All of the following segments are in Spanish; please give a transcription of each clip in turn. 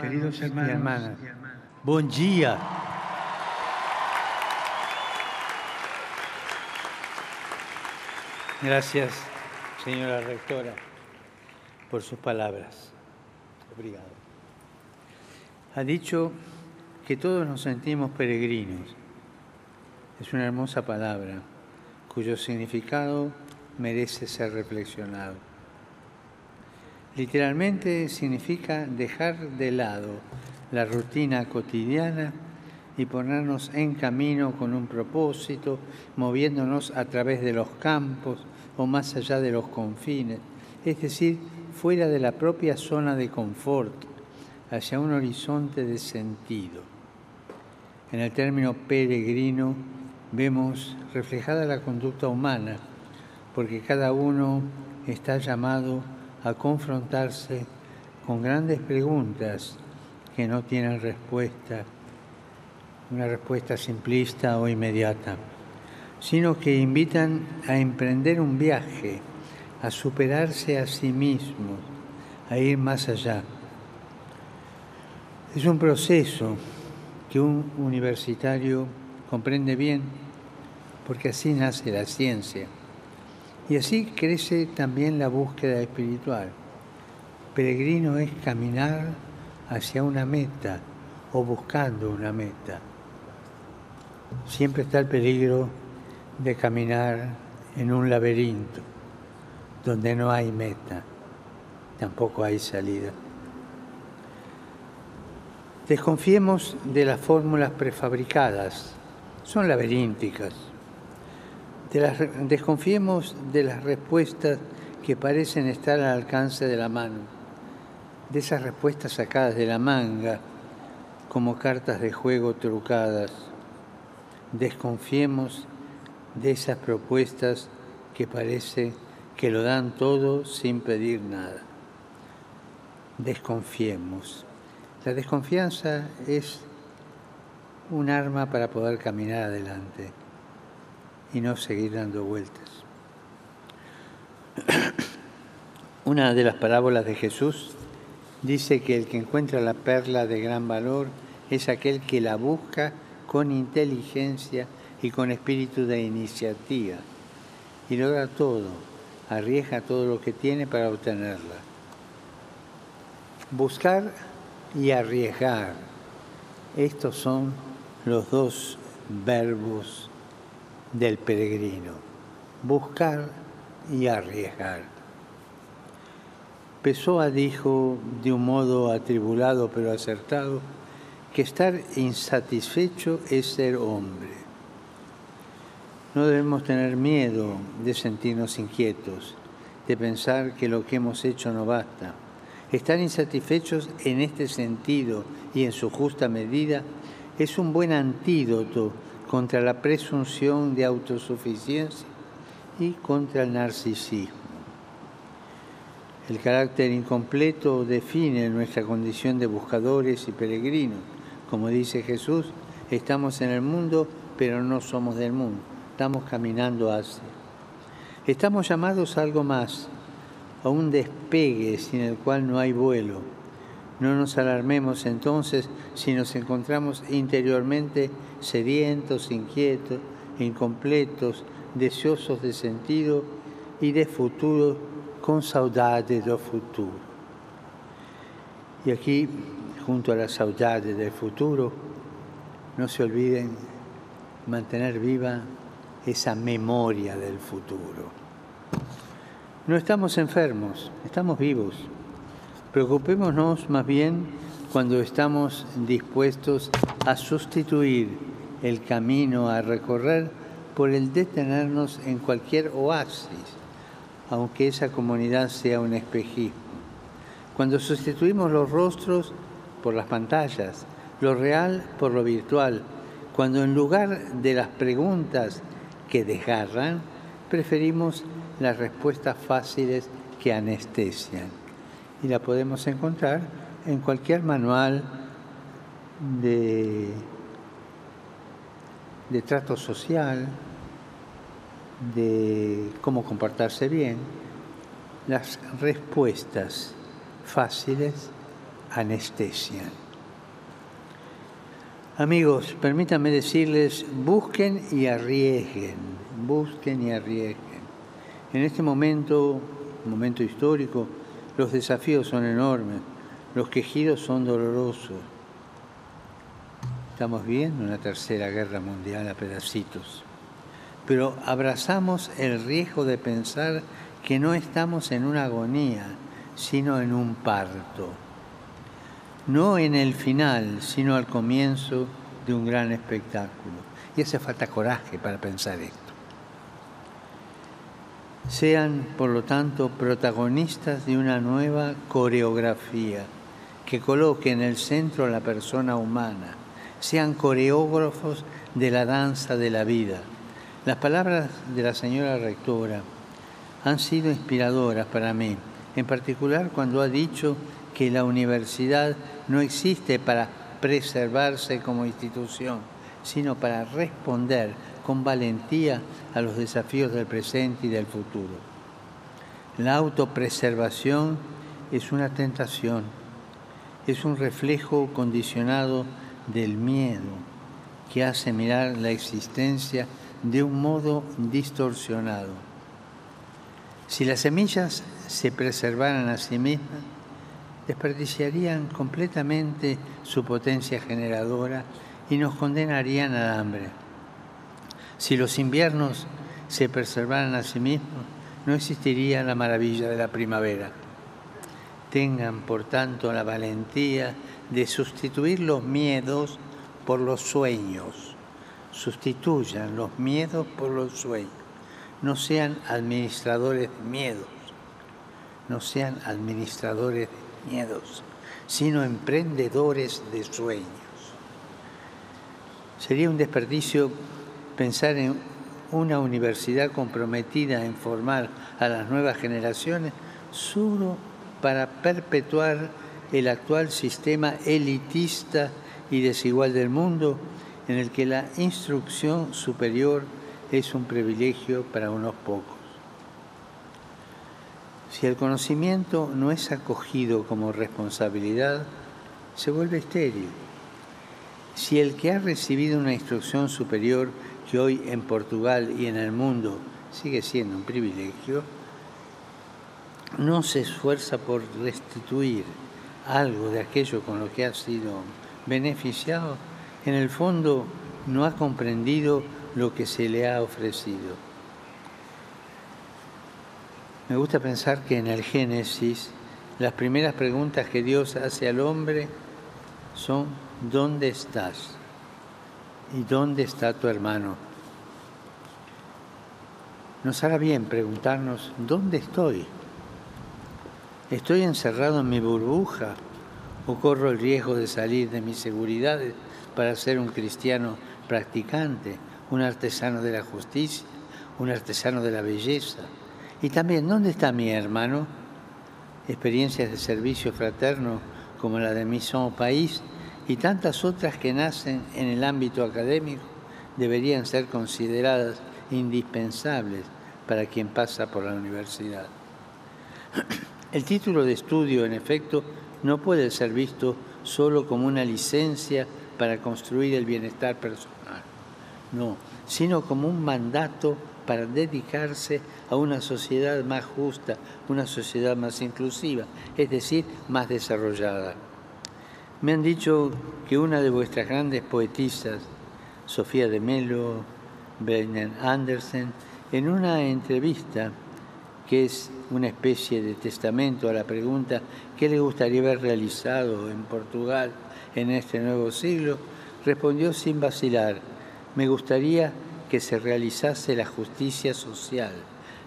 queridos hermanos, y hermanas, buen día. Gracias, señora rectora, por sus palabras. Obrigado. Ha dicho que todos nos sentimos peregrinos. Es una hermosa palabra cuyo significado merece ser reflexionado. Literalmente significa dejar de lado la rutina cotidiana y ponernos en camino con un propósito, moviéndonos a través de los campos o más allá de los confines, es decir, fuera de la propia zona de confort, hacia un horizonte de sentido. En el término peregrino vemos reflejada la conducta humana, porque cada uno está llamado a confrontarse con grandes preguntas que no tienen respuesta una respuesta simplista o inmediata, sino que invitan a emprender un viaje, a superarse a sí mismos, a ir más allá. Es un proceso que un universitario comprende bien, porque así nace la ciencia. Y así crece también la búsqueda espiritual. Peregrino es caminar hacia una meta o buscando una meta siempre está el peligro de caminar en un laberinto donde no hay meta, tampoco hay salida. Desconfiemos de las fórmulas prefabricadas, son laberínticas. Desconfiemos de las respuestas que parecen estar al alcance de la mano, de esas respuestas sacadas de la manga como cartas de juego trucadas desconfiemos de esas propuestas que parece que lo dan todo sin pedir nada. Desconfiemos. La desconfianza es un arma para poder caminar adelante y no seguir dando vueltas. Una de las parábolas de Jesús dice que el que encuentra la perla de gran valor es aquel que la busca con inteligencia y con espíritu de iniciativa. Y logra todo, arriesga todo lo que tiene para obtenerla. Buscar y arriesgar. Estos son los dos verbos del peregrino. Buscar y arriesgar. Pessoa dijo de un modo atribulado pero acertado, que estar insatisfecho es ser hombre. No debemos tener miedo de sentirnos inquietos, de pensar que lo que hemos hecho no basta. Estar insatisfechos en este sentido y en su justa medida es un buen antídoto contra la presunción de autosuficiencia y contra el narcisismo. El carácter incompleto define nuestra condición de buscadores y peregrinos como dice Jesús, estamos en el mundo, pero no somos del mundo. Estamos caminando hacia. Estamos llamados a algo más, a un despegue sin el cual no hay vuelo. No nos alarmemos entonces si nos encontramos interiormente sedientos, inquietos, incompletos, deseosos de sentido y de futuro, con saudade do futuro. Y aquí junto a la saudade del futuro, no se olviden mantener viva esa memoria del futuro. No estamos enfermos, estamos vivos. Preocupémonos más bien cuando estamos dispuestos a sustituir el camino a recorrer por el detenernos en cualquier oasis, aunque esa comunidad sea un espejismo. Cuando sustituimos los rostros por las pantallas, lo real por lo virtual, cuando en lugar de las preguntas que desgarran, preferimos las respuestas fáciles que anestesian. Y la podemos encontrar en cualquier manual de, de trato social, de cómo comportarse bien, las respuestas fáciles anestesian. Amigos, permítanme decirles, busquen y arriesguen, busquen y arriesguen. En este momento, momento histórico, los desafíos son enormes, los quejidos son dolorosos. Estamos viendo una tercera guerra mundial a pedacitos, pero abrazamos el riesgo de pensar que no estamos en una agonía, sino en un parto. No en el final, sino al comienzo de un gran espectáculo. Y hace falta coraje para pensar esto. Sean, por lo tanto, protagonistas de una nueva coreografía que coloque en el centro a la persona humana. Sean coreógrafos de la danza de la vida. Las palabras de la señora rectora han sido inspiradoras para mí, en particular cuando ha dicho que la universidad no existe para preservarse como institución, sino para responder con valentía a los desafíos del presente y del futuro. La autopreservación es una tentación, es un reflejo condicionado del miedo que hace mirar la existencia de un modo distorsionado si las semillas se preservaran a sí mismas, desperdiciarían completamente su potencia generadora y nos condenarían al hambre. Si los inviernos se preservaran a sí mismos, no existiría la maravilla de la primavera. Tengan, por tanto, la valentía de sustituir los miedos por los sueños. Sustituyan los miedos por los sueños no sean administradores de miedos, no sean administradores de miedos, sino emprendedores de sueños. Sería un desperdicio pensar en una universidad comprometida en formar a las nuevas generaciones solo para perpetuar el actual sistema elitista y desigual del mundo en el que la instrucción superior es un privilegio para unos pocos. Si el conocimiento no es acogido como responsabilidad, se vuelve estéril. Si el que ha recibido una instrucción superior que hoy en Portugal y en el mundo sigue siendo un privilegio, no se esfuerza por restituir algo de aquello con lo que ha sido beneficiado, en el fondo no ha comprendido lo que se le ha ofrecido. Me gusta pensar que en el Génesis las primeras preguntas que Dios hace al hombre son ¿dónde estás? ¿Y dónde está tu hermano? Nos hará bien preguntarnos ¿dónde estoy? ¿Estoy encerrado en mi burbuja o corro el riesgo de salir de mis seguridades para ser un cristiano practicante? un artesano de la justicia, un artesano de la belleza. Y también, ¿dónde está mi hermano? Experiencias de servicio fraterno como la de Mission País y tantas otras que nacen en el ámbito académico deberían ser consideradas indispensables para quien pasa por la universidad. El título de estudio, en efecto, no puede ser visto solo como una licencia para construir el bienestar personal no, sino como un mandato para dedicarse a una sociedad más justa, una sociedad más inclusiva, es decir, más desarrollada. Me han dicho que una de vuestras grandes poetisas, Sofía de Melo, Brennan Andersen, en una entrevista que es una especie de testamento a la pregunta ¿qué le gustaría haber realizado en Portugal en este nuevo siglo? respondió sin vacilar, me gustaría que se realizase la justicia social,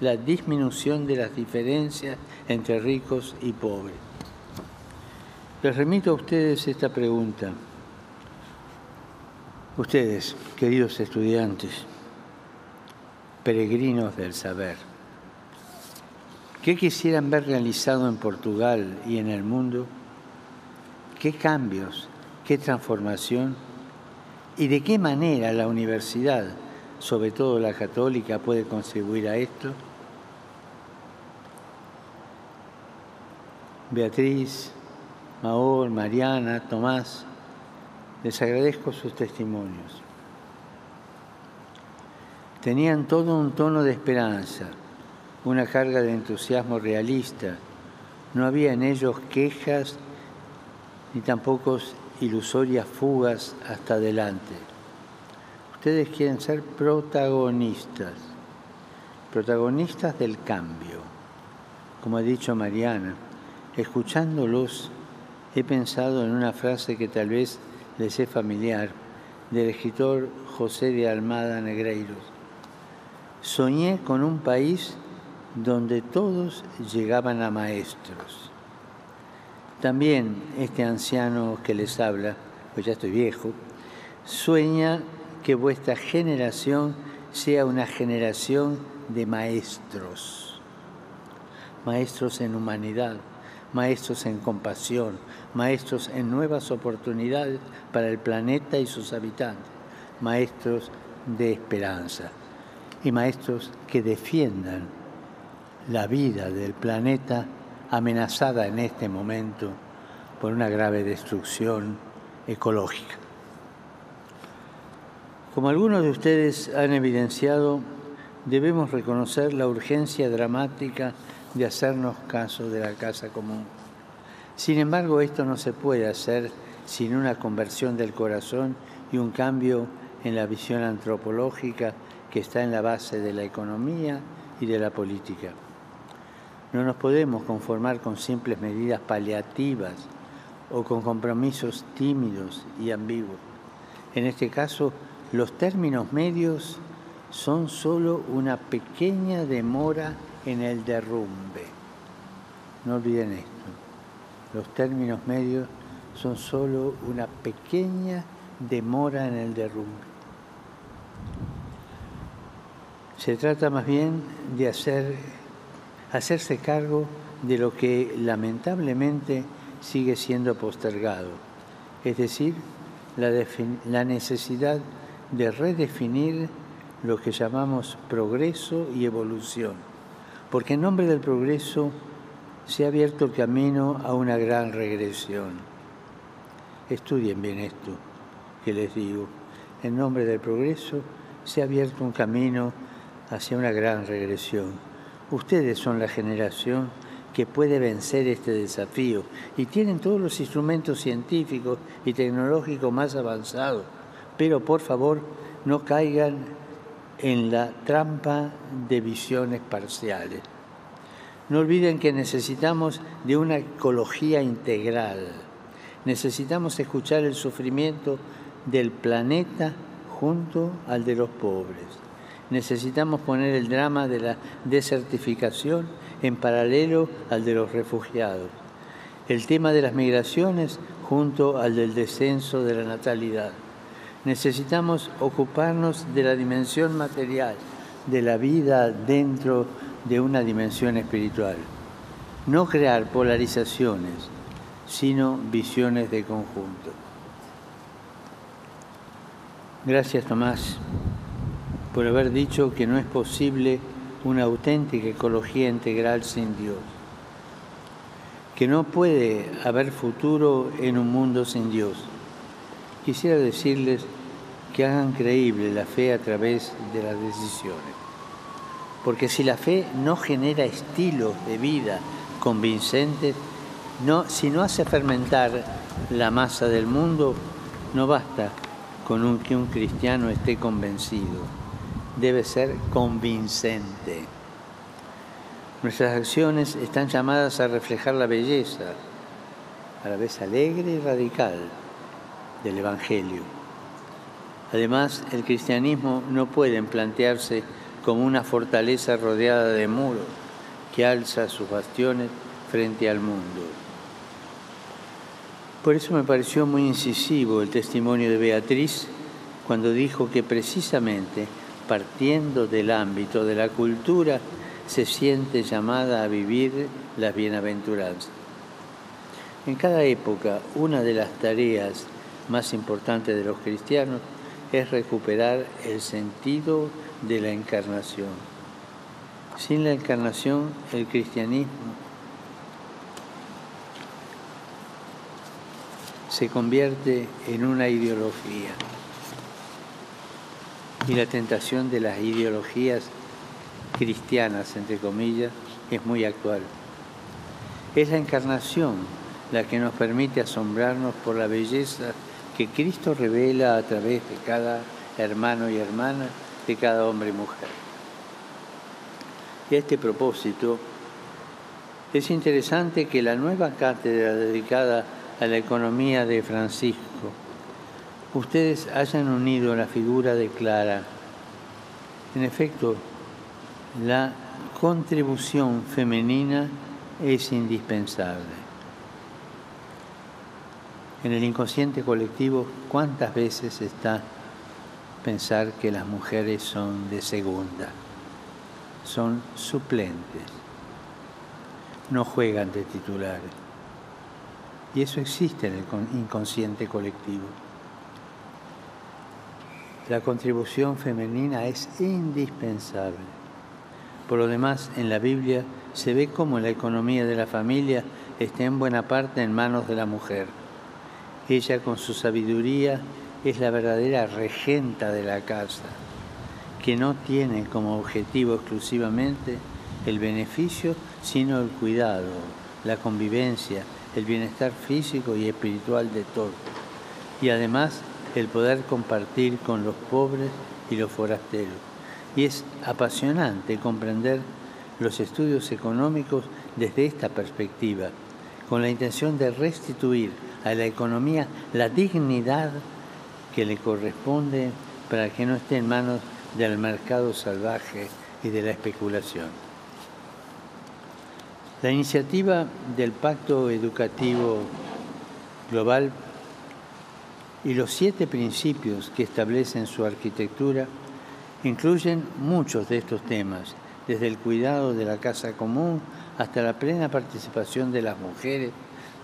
la disminución de las diferencias entre ricos y pobres. Les remito a ustedes esta pregunta. Ustedes, queridos estudiantes, peregrinos del saber, ¿qué quisieran ver realizado en Portugal y en el mundo? ¿Qué cambios, qué transformación? ¿Y de qué manera la universidad, sobre todo la católica, puede contribuir a esto? Beatriz, Maor, Mariana, Tomás, les agradezco sus testimonios. Tenían todo un tono de esperanza, una carga de entusiasmo realista. No había en ellos quejas ni tampoco ilusorias fugas hasta adelante. Ustedes quieren ser protagonistas, protagonistas del cambio. Como ha dicho Mariana, escuchándolos he pensado en una frase que tal vez les es familiar, del escritor José de Almada Negreiros. Soñé con un país donde todos llegaban a maestros. También este anciano que les habla, pues ya estoy viejo, sueña que vuestra generación sea una generación de maestros, maestros en humanidad, maestros en compasión, maestros en nuevas oportunidades para el planeta y sus habitantes, maestros de esperanza y maestros que defiendan la vida del planeta amenazada en este momento por una grave destrucción ecológica. Como algunos de ustedes han evidenciado, debemos reconocer la urgencia dramática de hacernos caso de la casa común. Sin embargo, esto no se puede hacer sin una conversión del corazón y un cambio en la visión antropológica que está en la base de la economía y de la política. No nos podemos conformar con simples medidas paliativas o con compromisos tímidos y ambiguos. En este caso, los términos medios son solo una pequeña demora en el derrumbe. No olviden esto. Los términos medios son solo una pequeña demora en el derrumbe. Se trata más bien de hacer, hacerse cargo de lo que lamentablemente sigue siendo postergado, es decir, la, necesidad de redefinir lo que llamamos progreso y evolución, porque en nombre del progreso se ha abierto el camino a una gran regresión. Estudien bien esto que les digo. En nombre del progreso se ha abierto un camino hacia una gran regresión. Ustedes son la generación que puede vencer este desafío y tienen todos los instrumentos científicos y tecnológicos más avanzados. Pero por favor, no caigan en la trampa de visiones parciales. No olviden que necesitamos de una ecología integral. Necesitamos escuchar el sufrimiento del planeta junto al de los pobres. Necesitamos poner el drama de la desertificación en paralelo al de los refugiados. El tema de las migraciones junto al del descenso de la natalidad. Necesitamos ocuparnos de la dimensión material, de la vida dentro de una dimensión espiritual. No crear polarizaciones, sino visiones de conjunto. Gracias Tomás por haber dicho que no es posible una auténtica ecología integral sin Dios, que no puede haber futuro en un mundo sin Dios. Quisiera decirles que hagan creíble la fe a través de las decisiones, porque si la fe no genera estilos de vida convincentes, no, si no hace fermentar la masa del mundo, no basta con que un cristiano esté convencido debe ser convincente. Nuestras acciones están llamadas a reflejar la belleza, a la vez alegre y radical, del Evangelio. Además, el cristianismo no puede plantearse como una fortaleza rodeada de muros que alza sus bastiones frente al mundo. Por eso me pareció muy incisivo el testimonio de Beatriz cuando dijo que precisamente partiendo del ámbito de la cultura, se siente llamada a vivir la bienaventuranza. En cada época, una de las tareas más importantes de los cristianos es recuperar el sentido de la encarnación. Sin la encarnación, el cristianismo se convierte en una ideología. Y la tentación de las ideologías cristianas, entre comillas, es muy actual. Es la encarnación la que nos permite asombrarnos por la belleza que Cristo revela a través de cada hermano y hermana, de cada hombre y mujer. Y a este propósito, es interesante que la nueva cátedra dedicada a la economía de Francisco, ustedes hayan unido la figura de Clara. En efecto, la contribución femenina es indispensable. En el inconsciente colectivo, ¿cuántas veces está pensar que las mujeres son de segunda? Son suplentes, no juegan de titulares. Y eso existe en el inconsciente colectivo. La contribución femenina es indispensable. Por lo demás, en la Biblia se ve cómo la economía de la familia está en buena parte en manos de la mujer ella con su sabiduría es la verdadera regenta de la casa, que no tiene como objetivo exclusivamente el beneficio, sino el cuidado, la convivencia, el bienestar físico y espiritual de todos. Y además el poder compartir con los pobres y los forasteros. Y es apasionante comprender los estudios económicos desde esta perspectiva, con la intención de restituir a la economía la dignidad que le corresponde para que no esté en manos del mercado salvaje y de la especulación. La iniciativa del Pacto Educativo Global y los siete principios que establecen su arquitectura incluyen muchos de estos temas, desde el cuidado de la casa común hasta la plena participación de las mujeres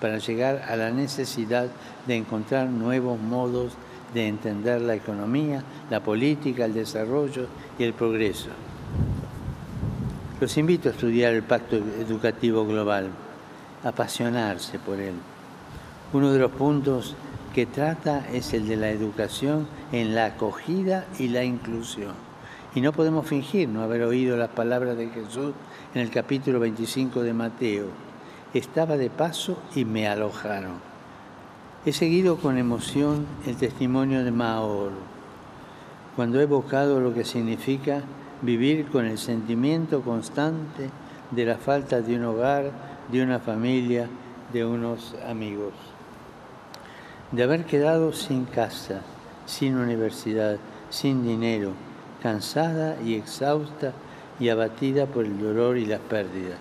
para llegar a la necesidad de encontrar nuevos modos de entender la economía, la política, el desarrollo y el progreso. Los invito a estudiar el Pacto Educativo Global, apasionarse por él. Uno de los puntos que trata es el de la educación en la acogida y la inclusión. Y no podemos fingir no haber oído las palabras de Jesús en el capítulo 25 de Mateo estaba de paso y me alojaron. He seguido con emoción el testimonio de Maor, cuando he evocado lo que significa vivir con el sentimiento constante de la falta de un hogar, de una familia, de unos amigos. De haber quedado sin casa, sin universidad, sin dinero, cansada y exhausta y abatida por el dolor y la pérdida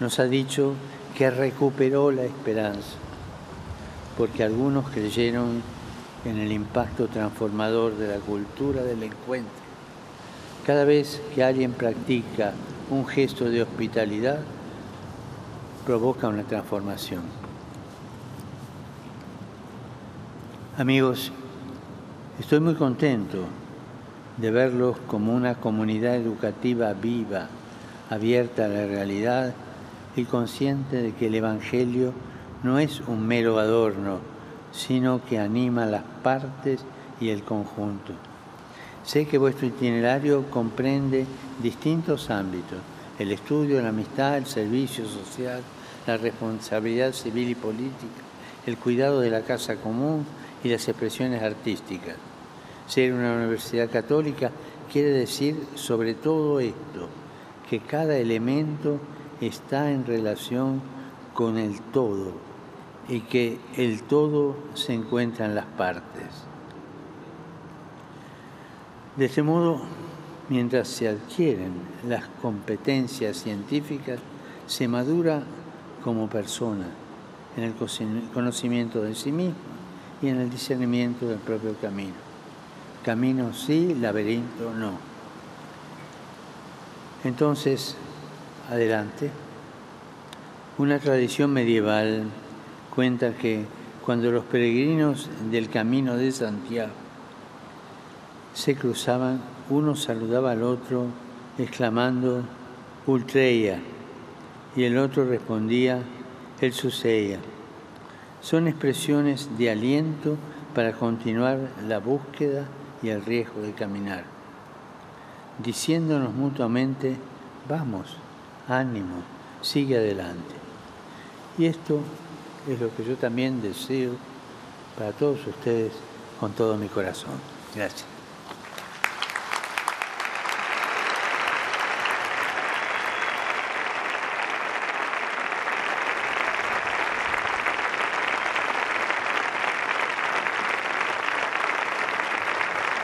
nos ha dicho que recuperó la esperanza, porque algunos creyeron en el impacto transformador de la cultura del encuentro. Cada vez que alguien practica un gesto de hospitalidad, provoca una transformación. Amigos, estoy muy contento de verlos como una comunidad educativa viva, abierta a la realidad y consciente de que el Evangelio no es un mero adorno, sino que anima las partes y el conjunto. Sé que vuestro itinerario comprende distintos ámbitos, el estudio, la amistad, el servicio social, la responsabilidad civil y política, el cuidado de la casa común y las expresiones artísticas. Ser una universidad católica quiere decir sobre todo esto, que cada elemento está en relación con el todo y que el todo se encuentra en las partes. De este modo, mientras se adquieren las competencias científicas, se madura como persona en el conocimiento de sí mismo y en el discernimiento del propio camino. Camino sí, laberinto no. Entonces, adelante. Una tradición medieval cuenta que cuando los peregrinos del camino de Santiago se cruzaban, uno saludaba al otro exclamando Ultreia y el otro respondía El Suseia. Son expresiones de aliento para continuar la búsqueda y el riesgo de caminar, diciéndonos mutuamente, vamos, ánimo, sigue adelante. Y esto es lo que yo también deseo para todos ustedes con todo mi corazón. Gracias.